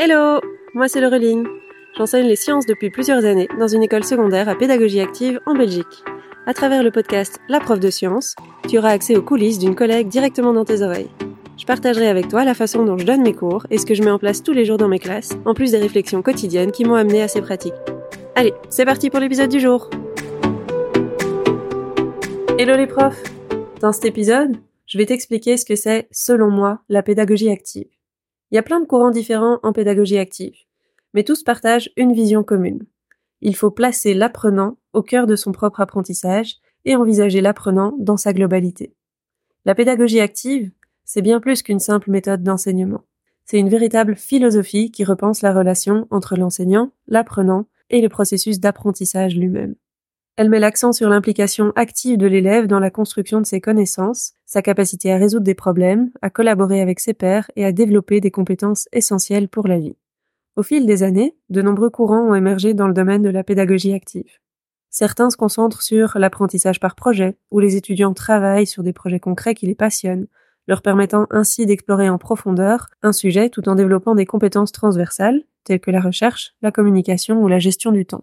Hello Moi c'est Laureline. J'enseigne les sciences depuis plusieurs années dans une école secondaire à pédagogie active en Belgique. À travers le podcast La prof de sciences, tu auras accès aux coulisses d'une collègue directement dans tes oreilles. Je partagerai avec toi la façon dont je donne mes cours et ce que je mets en place tous les jours dans mes classes, en plus des réflexions quotidiennes qui m'ont amené à ces pratiques. Allez, c'est parti pour l'épisode du jour Hello les profs Dans cet épisode, je vais t'expliquer ce que c'est, selon moi, la pédagogie active. Il y a plein de courants différents en pédagogie active, mais tous partagent une vision commune. Il faut placer l'apprenant au cœur de son propre apprentissage et envisager l'apprenant dans sa globalité. La pédagogie active, c'est bien plus qu'une simple méthode d'enseignement. C'est une véritable philosophie qui repense la relation entre l'enseignant, l'apprenant et le processus d'apprentissage lui-même. Elle met l'accent sur l'implication active de l'élève dans la construction de ses connaissances, sa capacité à résoudre des problèmes, à collaborer avec ses pairs et à développer des compétences essentielles pour la vie. Au fil des années, de nombreux courants ont émergé dans le domaine de la pédagogie active. Certains se concentrent sur l'apprentissage par projet, où les étudiants travaillent sur des projets concrets qui les passionnent, leur permettant ainsi d'explorer en profondeur un sujet tout en développant des compétences transversales, telles que la recherche, la communication ou la gestion du temps.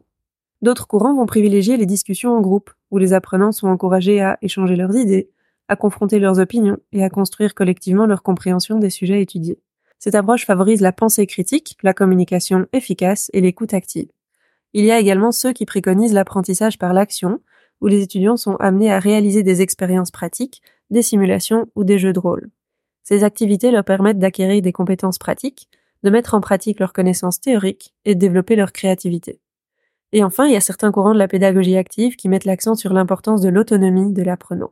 D'autres courants vont privilégier les discussions en groupe, où les apprenants sont encouragés à échanger leurs idées, à confronter leurs opinions et à construire collectivement leur compréhension des sujets étudiés. Cette approche favorise la pensée critique, la communication efficace et l'écoute active. Il y a également ceux qui préconisent l'apprentissage par l'action, où les étudiants sont amenés à réaliser des expériences pratiques, des simulations ou des jeux de rôle. Ces activités leur permettent d'acquérir des compétences pratiques, de mettre en pratique leurs connaissances théoriques et de développer leur créativité. Et enfin, il y a certains courants de la pédagogie active qui mettent l'accent sur l'importance de l'autonomie de l'apprenant.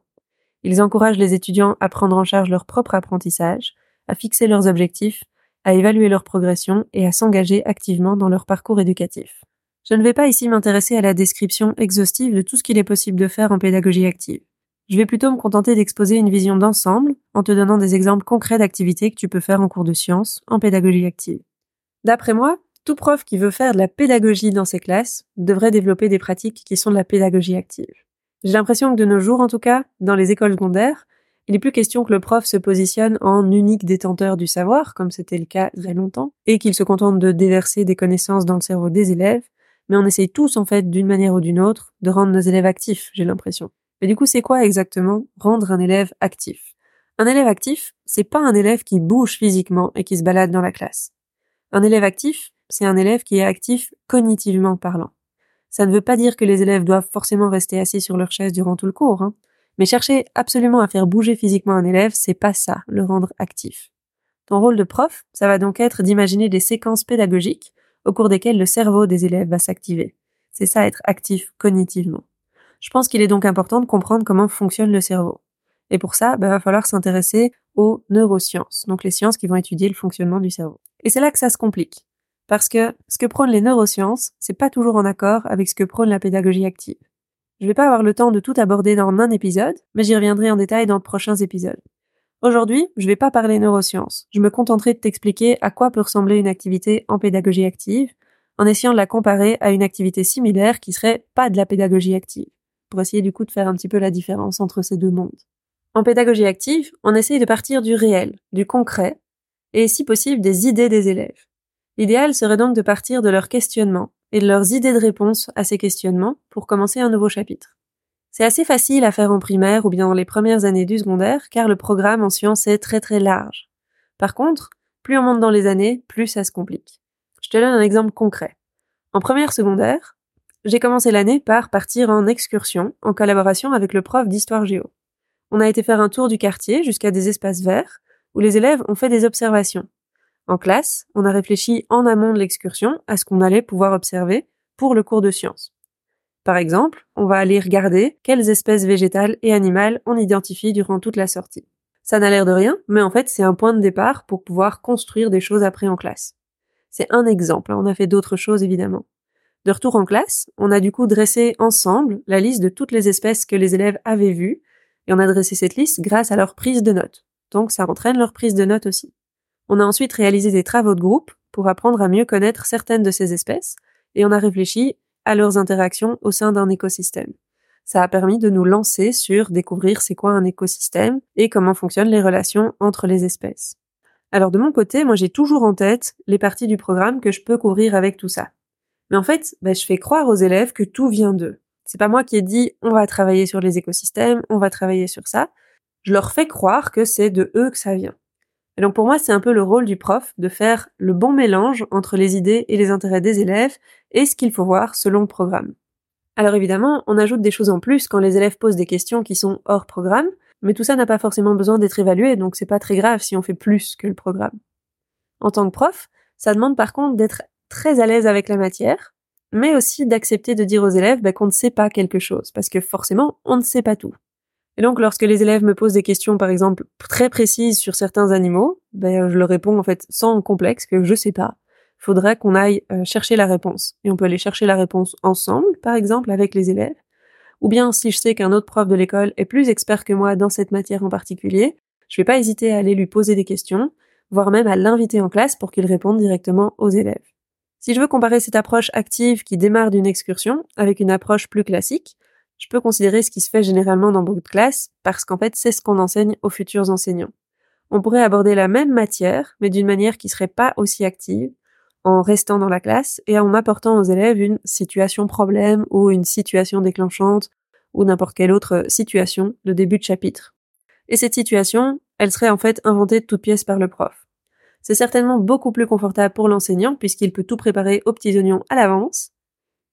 Ils encouragent les étudiants à prendre en charge leur propre apprentissage, à fixer leurs objectifs, à évaluer leur progression et à s'engager activement dans leur parcours éducatif. Je ne vais pas ici m'intéresser à la description exhaustive de tout ce qu'il est possible de faire en pédagogie active. Je vais plutôt me contenter d'exposer une vision d'ensemble en te donnant des exemples concrets d'activités que tu peux faire en cours de sciences en pédagogie active. D'après moi, tout prof qui veut faire de la pédagogie dans ses classes devrait développer des pratiques qui sont de la pédagogie active. J'ai l'impression que de nos jours, en tout cas, dans les écoles secondaires, il n'est plus question que le prof se positionne en unique détenteur du savoir, comme c'était le cas a longtemps, et qu'il se contente de déverser des connaissances dans le cerveau des élèves, mais on essaye tous, en fait, d'une manière ou d'une autre, de rendre nos élèves actifs, j'ai l'impression. Mais du coup, c'est quoi exactement rendre un élève actif? Un élève actif, c'est pas un élève qui bouge physiquement et qui se balade dans la classe. Un élève actif, c'est un élève qui est actif cognitivement parlant. Ça ne veut pas dire que les élèves doivent forcément rester assis sur leur chaise durant tout le cours, hein. mais chercher absolument à faire bouger physiquement un élève, c'est pas ça, le rendre actif. Ton rôle de prof, ça va donc être d'imaginer des séquences pédagogiques au cours desquelles le cerveau des élèves va s'activer. C'est ça être actif cognitivement. Je pense qu'il est donc important de comprendre comment fonctionne le cerveau. Et pour ça, il bah, va falloir s'intéresser aux neurosciences, donc les sciences qui vont étudier le fonctionnement du cerveau. Et c'est là que ça se complique. Parce que ce que prônent les neurosciences, c'est pas toujours en accord avec ce que prône la pédagogie active. Je vais pas avoir le temps de tout aborder dans un épisode, mais j'y reviendrai en détail dans de prochains épisodes. Aujourd'hui, je vais pas parler neurosciences. Je me contenterai de t'expliquer à quoi peut ressembler une activité en pédagogie active, en essayant de la comparer à une activité similaire qui serait pas de la pédagogie active, pour essayer du coup de faire un petit peu la différence entre ces deux mondes. En pédagogie active, on essaye de partir du réel, du concret, et si possible des idées des élèves. L'idéal serait donc de partir de leurs questionnements et de leurs idées de réponse à ces questionnements pour commencer un nouveau chapitre. C'est assez facile à faire en primaire ou bien dans les premières années du secondaire car le programme en sciences est très très large. Par contre, plus on monte dans les années, plus ça se complique. Je te donne un exemple concret. En première secondaire, j'ai commencé l'année par partir en excursion en collaboration avec le prof d'histoire géo. On a été faire un tour du quartier jusqu'à des espaces verts où les élèves ont fait des observations en classe, on a réfléchi en amont de l'excursion à ce qu'on allait pouvoir observer pour le cours de sciences. Par exemple, on va aller regarder quelles espèces végétales et animales on identifie durant toute la sortie. Ça n'a l'air de rien, mais en fait c'est un point de départ pour pouvoir construire des choses après en classe. C'est un exemple, hein. on a fait d'autres choses évidemment. De retour en classe, on a du coup dressé ensemble la liste de toutes les espèces que les élèves avaient vues, et on a dressé cette liste grâce à leur prise de notes. Donc ça entraîne leur prise de notes aussi. On a ensuite réalisé des travaux de groupe pour apprendre à mieux connaître certaines de ces espèces, et on a réfléchi à leurs interactions au sein d'un écosystème. Ça a permis de nous lancer sur découvrir c'est quoi un écosystème et comment fonctionnent les relations entre les espèces. Alors de mon côté, moi j'ai toujours en tête les parties du programme que je peux couvrir avec tout ça. Mais en fait, bah, je fais croire aux élèves que tout vient d'eux. C'est pas moi qui ai dit on va travailler sur les écosystèmes, on va travailler sur ça. Je leur fais croire que c'est de eux que ça vient. Et donc pour moi, c'est un peu le rôle du prof de faire le bon mélange entre les idées et les intérêts des élèves et ce qu'il faut voir selon le programme. Alors évidemment, on ajoute des choses en plus quand les élèves posent des questions qui sont hors programme, mais tout ça n'a pas forcément besoin d'être évalué, donc c'est pas très grave si on fait plus que le programme. En tant que prof, ça demande par contre d'être très à l'aise avec la matière, mais aussi d'accepter de dire aux élèves bah, qu'on ne sait pas quelque chose, parce que forcément, on ne sait pas tout. Et donc, lorsque les élèves me posent des questions, par exemple, très précises sur certains animaux, ben, je leur réponds en fait sans complexe que je sais pas. Faudrait qu'on aille euh, chercher la réponse. Et on peut aller chercher la réponse ensemble, par exemple, avec les élèves. Ou bien, si je sais qu'un autre prof de l'école est plus expert que moi dans cette matière en particulier, je vais pas hésiter à aller lui poser des questions, voire même à l'inviter en classe pour qu'il réponde directement aux élèves. Si je veux comparer cette approche active qui démarre d'une excursion avec une approche plus classique, je peux considérer ce qui se fait généralement dans beaucoup de classes, parce qu'en fait, c'est ce qu'on enseigne aux futurs enseignants. On pourrait aborder la même matière, mais d'une manière qui serait pas aussi active, en restant dans la classe et en apportant aux élèves une situation problème ou une situation déclenchante ou n'importe quelle autre situation de début de chapitre. Et cette situation, elle serait en fait inventée de toutes pièces par le prof. C'est certainement beaucoup plus confortable pour l'enseignant puisqu'il peut tout préparer aux petits oignons à l'avance,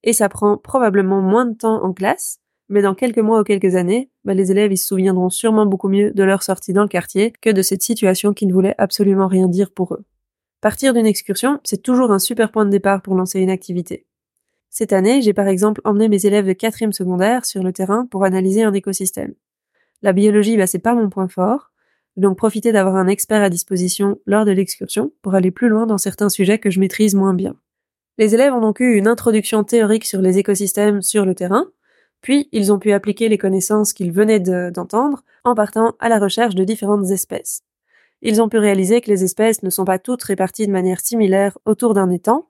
et ça prend probablement moins de temps en classe, mais dans quelques mois ou quelques années, bah, les élèves ils se souviendront sûrement beaucoup mieux de leur sortie dans le quartier que de cette situation qui ne voulait absolument rien dire pour eux. Partir d'une excursion, c'est toujours un super point de départ pour lancer une activité. Cette année, j'ai par exemple emmené mes élèves de quatrième secondaire sur le terrain pour analyser un écosystème. La biologie, bah, c'est pas mon point fort, donc profiter d'avoir un expert à disposition lors de l'excursion pour aller plus loin dans certains sujets que je maîtrise moins bien. Les élèves ont donc eu une introduction théorique sur les écosystèmes sur le terrain, puis, ils ont pu appliquer les connaissances qu'ils venaient d'entendre en partant à la recherche de différentes espèces. Ils ont pu réaliser que les espèces ne sont pas toutes réparties de manière similaire autour d'un étang,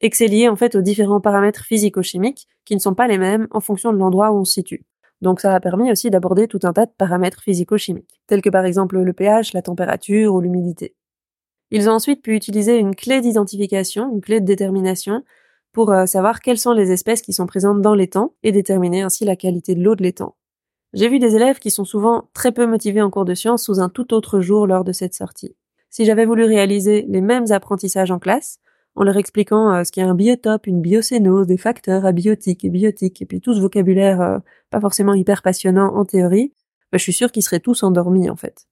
et que c'est lié en fait aux différents paramètres physico-chimiques qui ne sont pas les mêmes en fonction de l'endroit où on se situe. Donc ça a permis aussi d'aborder tout un tas de paramètres physico-chimiques, tels que par exemple le pH, la température ou l'humidité. Ils ont ensuite pu utiliser une clé d'identification, une clé de détermination, pour euh, savoir quelles sont les espèces qui sont présentes dans l'étang et déterminer ainsi la qualité de l'eau de l'étang. J'ai vu des élèves qui sont souvent très peu motivés en cours de sciences sous un tout autre jour lors de cette sortie. Si j'avais voulu réaliser les mêmes apprentissages en classe, en leur expliquant euh, ce qu'est un biotope, une biocénose, des facteurs abiotiques et biotiques, et puis tout ce vocabulaire euh, pas forcément hyper passionnant en théorie, bah, je suis sûre qu'ils seraient tous endormis en fait.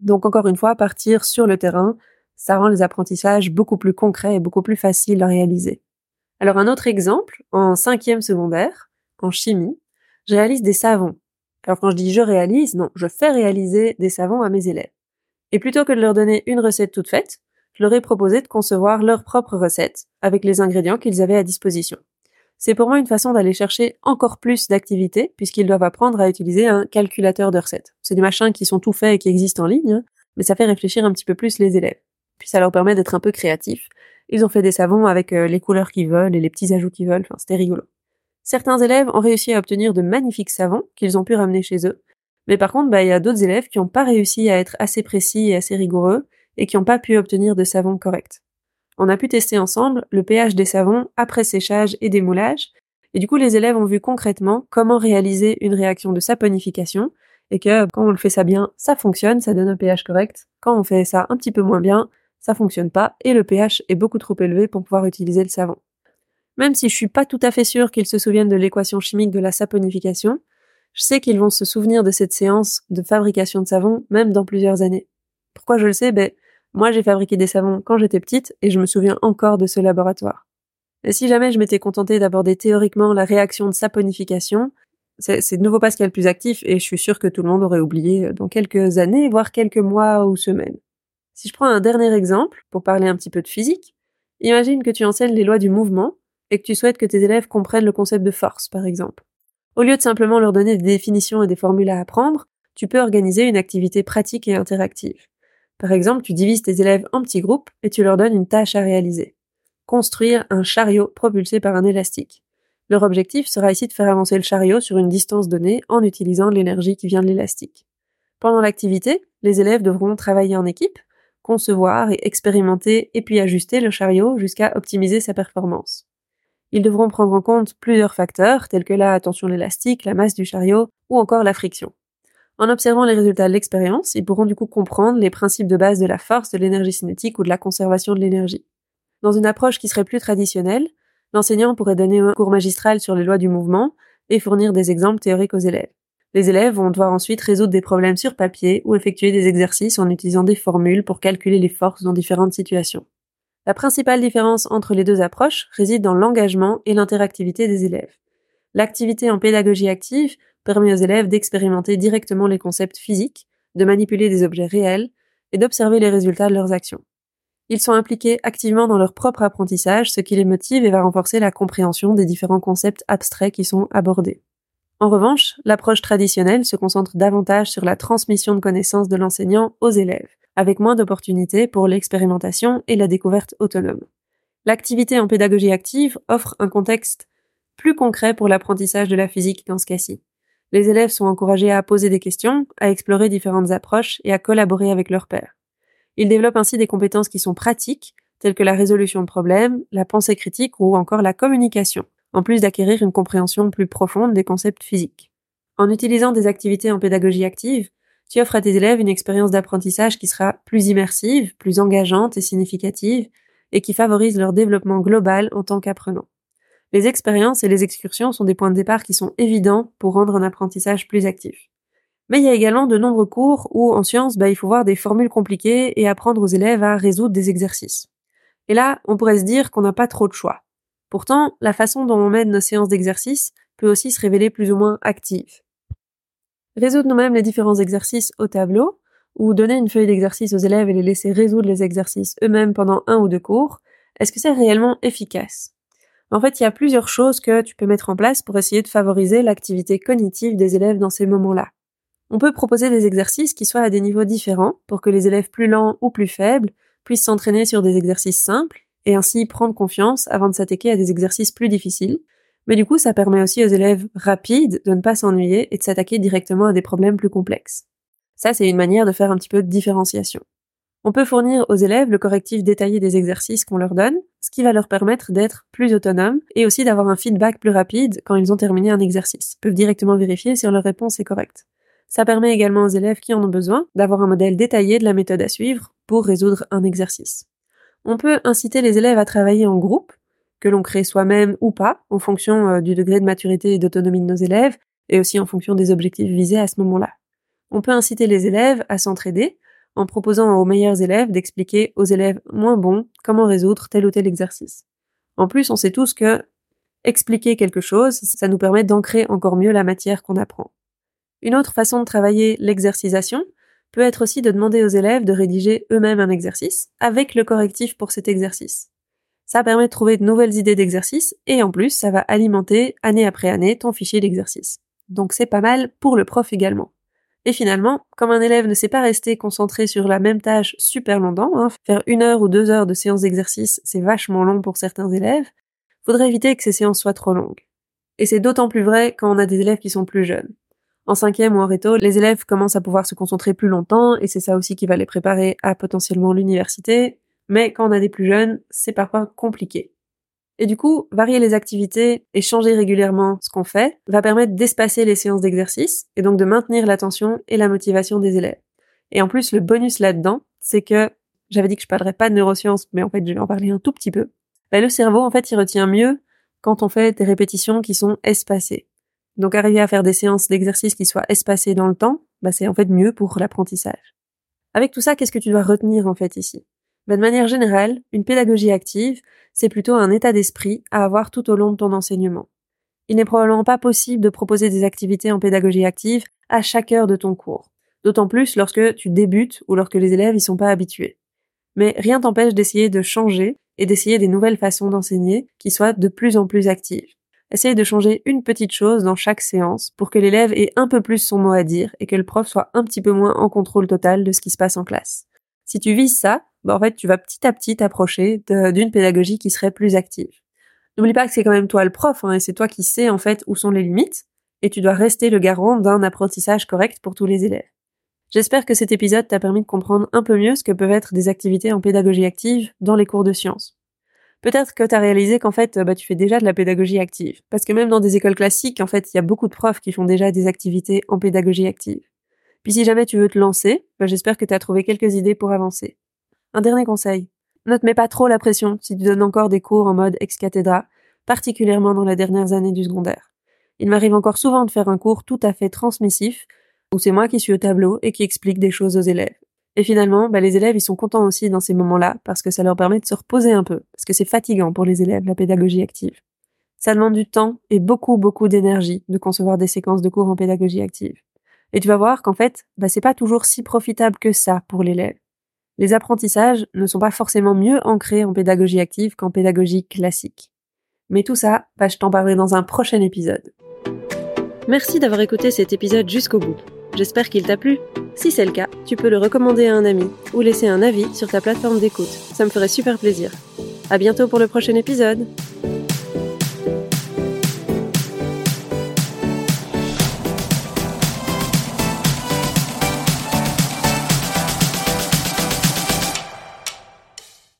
Donc encore une fois, partir sur le terrain, ça rend les apprentissages beaucoup plus concrets et beaucoup plus faciles à réaliser. Alors un autre exemple, en cinquième secondaire, en chimie, je réalise des savons. Alors quand je dis je réalise, non, je fais réaliser des savons à mes élèves. Et plutôt que de leur donner une recette toute faite, je leur ai proposé de concevoir leur propre recette avec les ingrédients qu'ils avaient à disposition. C'est pour moi une façon d'aller chercher encore plus d'activités puisqu'ils doivent apprendre à utiliser un calculateur de recettes. C'est des machins qui sont tout faits et qui existent en ligne, mais ça fait réfléchir un petit peu plus les élèves. Puis ça leur permet d'être un peu créatifs ils ont fait des savons avec euh, les couleurs qu'ils veulent et les petits ajouts qu'ils veulent. Enfin, c'était rigolo. Certains élèves ont réussi à obtenir de magnifiques savons qu'ils ont pu ramener chez eux. Mais par contre, bah, il y a d'autres élèves qui n'ont pas réussi à être assez précis et assez rigoureux et qui n'ont pas pu obtenir de savons corrects. On a pu tester ensemble le pH des savons après séchage et démoulage, et du coup les élèves ont vu concrètement comment réaliser une réaction de saponification, et que quand on le fait ça bien, ça fonctionne, ça donne un pH correct. Quand on fait ça un petit peu moins bien, ça fonctionne pas et le pH est beaucoup trop élevé pour pouvoir utiliser le savon. Même si je suis pas tout à fait sûre qu'ils se souviennent de l'équation chimique de la saponification, je sais qu'ils vont se souvenir de cette séance de fabrication de savon même dans plusieurs années. Pourquoi je le sais? Ben, moi j'ai fabriqué des savons quand j'étais petite et je me souviens encore de ce laboratoire. Et si jamais je m'étais contentée d'aborder théoriquement la réaction de saponification, c'est de nouveau pas ce qu'il y a le plus actif et je suis sûre que tout le monde aurait oublié dans quelques années, voire quelques mois ou semaines. Si je prends un dernier exemple, pour parler un petit peu de physique, imagine que tu enseignes les lois du mouvement et que tu souhaites que tes élèves comprennent le concept de force, par exemple. Au lieu de simplement leur donner des définitions et des formules à apprendre, tu peux organiser une activité pratique et interactive. Par exemple, tu divises tes élèves en petits groupes et tu leur donnes une tâche à réaliser. Construire un chariot propulsé par un élastique. Leur objectif sera ici de faire avancer le chariot sur une distance donnée en utilisant l'énergie qui vient de l'élastique. Pendant l'activité, les élèves devront travailler en équipe concevoir et expérimenter et puis ajuster le chariot jusqu'à optimiser sa performance. Ils devront prendre en compte plusieurs facteurs tels que la tension élastique, la masse du chariot ou encore la friction. En observant les résultats de l'expérience, ils pourront du coup comprendre les principes de base de la force, de l'énergie cinétique ou de la conservation de l'énergie. Dans une approche qui serait plus traditionnelle, l'enseignant pourrait donner un cours magistral sur les lois du mouvement et fournir des exemples théoriques aux élèves. Les élèves vont devoir ensuite résoudre des problèmes sur papier ou effectuer des exercices en utilisant des formules pour calculer les forces dans différentes situations. La principale différence entre les deux approches réside dans l'engagement et l'interactivité des élèves. L'activité en pédagogie active permet aux élèves d'expérimenter directement les concepts physiques, de manipuler des objets réels et d'observer les résultats de leurs actions. Ils sont impliqués activement dans leur propre apprentissage, ce qui les motive et va renforcer la compréhension des différents concepts abstraits qui sont abordés. En revanche, l'approche traditionnelle se concentre davantage sur la transmission de connaissances de l'enseignant aux élèves, avec moins d'opportunités pour l'expérimentation et la découverte autonome. L'activité en pédagogie active offre un contexte plus concret pour l'apprentissage de la physique dans ce cas-ci. Les élèves sont encouragés à poser des questions, à explorer différentes approches et à collaborer avec leurs pairs. Ils développent ainsi des compétences qui sont pratiques, telles que la résolution de problèmes, la pensée critique ou encore la communication, en plus d'acquérir une compréhension plus profonde des concepts physiques. En utilisant des activités en pédagogie active, tu offres à tes élèves une expérience d'apprentissage qui sera plus immersive, plus engageante et significative, et qui favorise leur développement global en tant qu'apprenant. Les expériences et les excursions sont des points de départ qui sont évidents pour rendre un apprentissage plus actif. Mais il y a également de nombreux cours où, en sciences, bah, il faut voir des formules compliquées et apprendre aux élèves à résoudre des exercices. Et là, on pourrait se dire qu'on n'a pas trop de choix. Pourtant, la façon dont on mène nos séances d'exercice peut aussi se révéler plus ou moins active. Résoudre nous-mêmes les différents exercices au tableau, ou donner une feuille d'exercice aux élèves et les laisser résoudre les exercices eux-mêmes pendant un ou deux cours, est-ce que c'est réellement efficace? En fait, il y a plusieurs choses que tu peux mettre en place pour essayer de favoriser l'activité cognitive des élèves dans ces moments-là. On peut proposer des exercices qui soient à des niveaux différents pour que les élèves plus lents ou plus faibles puissent s'entraîner sur des exercices simples et ainsi prendre confiance avant de s'attaquer à des exercices plus difficiles. Mais du coup, ça permet aussi aux élèves rapides de ne pas s'ennuyer et de s'attaquer directement à des problèmes plus complexes. Ça, c'est une manière de faire un petit peu de différenciation. On peut fournir aux élèves le correctif détaillé des exercices qu'on leur donne, ce qui va leur permettre d'être plus autonomes et aussi d'avoir un feedback plus rapide quand ils ont terminé un exercice. Ils peuvent directement vérifier si leur réponse est correcte. Ça permet également aux élèves qui en ont besoin d'avoir un modèle détaillé de la méthode à suivre pour résoudre un exercice. On peut inciter les élèves à travailler en groupe, que l'on crée soi-même ou pas, en fonction euh, du degré de maturité et d'autonomie de nos élèves, et aussi en fonction des objectifs visés à ce moment-là. On peut inciter les élèves à s'entraider en proposant aux meilleurs élèves d'expliquer aux élèves moins bons comment résoudre tel ou tel exercice. En plus, on sait tous que expliquer quelque chose, ça nous permet d'ancrer encore mieux la matière qu'on apprend. Une autre façon de travailler l'exercisation, peut être aussi de demander aux élèves de rédiger eux-mêmes un exercice avec le correctif pour cet exercice. Ça permet de trouver de nouvelles idées d'exercice et en plus, ça va alimenter année après année ton fichier d'exercice. Donc c'est pas mal pour le prof également. Et finalement, comme un élève ne sait pas rester concentré sur la même tâche super longtemps, hein, faire une heure ou deux heures de séance d'exercice, c'est vachement long pour certains élèves, faudrait éviter que ces séances soient trop longues. Et c'est d'autant plus vrai quand on a des élèves qui sont plus jeunes. En cinquième ou en réto, les élèves commencent à pouvoir se concentrer plus longtemps et c'est ça aussi qui va les préparer à potentiellement l'université. Mais quand on a des plus jeunes, c'est parfois compliqué. Et du coup, varier les activités et changer régulièrement ce qu'on fait va permettre d'espacer les séances d'exercice et donc de maintenir l'attention et la motivation des élèves. Et en plus, le bonus là-dedans, c'est que j'avais dit que je parlerais pas de neurosciences, mais en fait, je vais en parler un tout petit peu. Bah, le cerveau, en fait, il retient mieux quand on fait des répétitions qui sont espacées. Donc arriver à faire des séances d'exercice qui soient espacées dans le temps, bah, c'est en fait mieux pour l'apprentissage. Avec tout ça, qu'est-ce que tu dois retenir en fait ici? Bah, De manière générale, une pédagogie active, c'est plutôt un état d'esprit à avoir tout au long de ton enseignement. Il n'est probablement pas possible de proposer des activités en pédagogie active à chaque heure de ton cours, d'autant plus lorsque tu débutes ou lorsque les élèves y sont pas habitués. Mais rien t'empêche d'essayer de changer et d'essayer des nouvelles façons d'enseigner qui soient de plus en plus actives. Essaye de changer une petite chose dans chaque séance pour que l'élève ait un peu plus son mot à dire et que le prof soit un petit peu moins en contrôle total de ce qui se passe en classe. Si tu vises ça, bah en fait, tu vas petit à petit t'approcher d'une pédagogie qui serait plus active. N'oublie pas que c'est quand même toi le prof, hein, et c'est toi qui sais en fait où sont les limites, et tu dois rester le garant d'un apprentissage correct pour tous les élèves. J'espère que cet épisode t'a permis de comprendre un peu mieux ce que peuvent être des activités en pédagogie active dans les cours de sciences. Peut-être que tu as réalisé qu'en fait, bah, tu fais déjà de la pédagogie active. Parce que même dans des écoles classiques, en fait, il y a beaucoup de profs qui font déjà des activités en pédagogie active. Puis si jamais tu veux te lancer, bah, j'espère que tu as trouvé quelques idées pour avancer. Un dernier conseil. Ne te mets pas trop la pression si tu donnes encore des cours en mode ex cathedra, particulièrement dans les dernières années du secondaire. Il m'arrive encore souvent de faire un cours tout à fait transmissif, où c'est moi qui suis au tableau et qui explique des choses aux élèves. Et finalement, bah, les élèves, ils sont contents aussi dans ces moments-là, parce que ça leur permet de se reposer un peu, parce que c'est fatigant pour les élèves, la pédagogie active. Ça demande du temps et beaucoup, beaucoup d'énergie de concevoir des séquences de cours en pédagogie active. Et tu vas voir qu'en fait, bah, c'est pas toujours si profitable que ça pour l'élève. Les apprentissages ne sont pas forcément mieux ancrés en pédagogie active qu'en pédagogie classique. Mais tout ça, bah, je t'en parlerai dans un prochain épisode. Merci d'avoir écouté cet épisode jusqu'au bout. J'espère qu'il t'a plu. Si c'est le cas, tu peux le recommander à un ami ou laisser un avis sur ta plateforme d'écoute. Ça me ferait super plaisir. À bientôt pour le prochain épisode.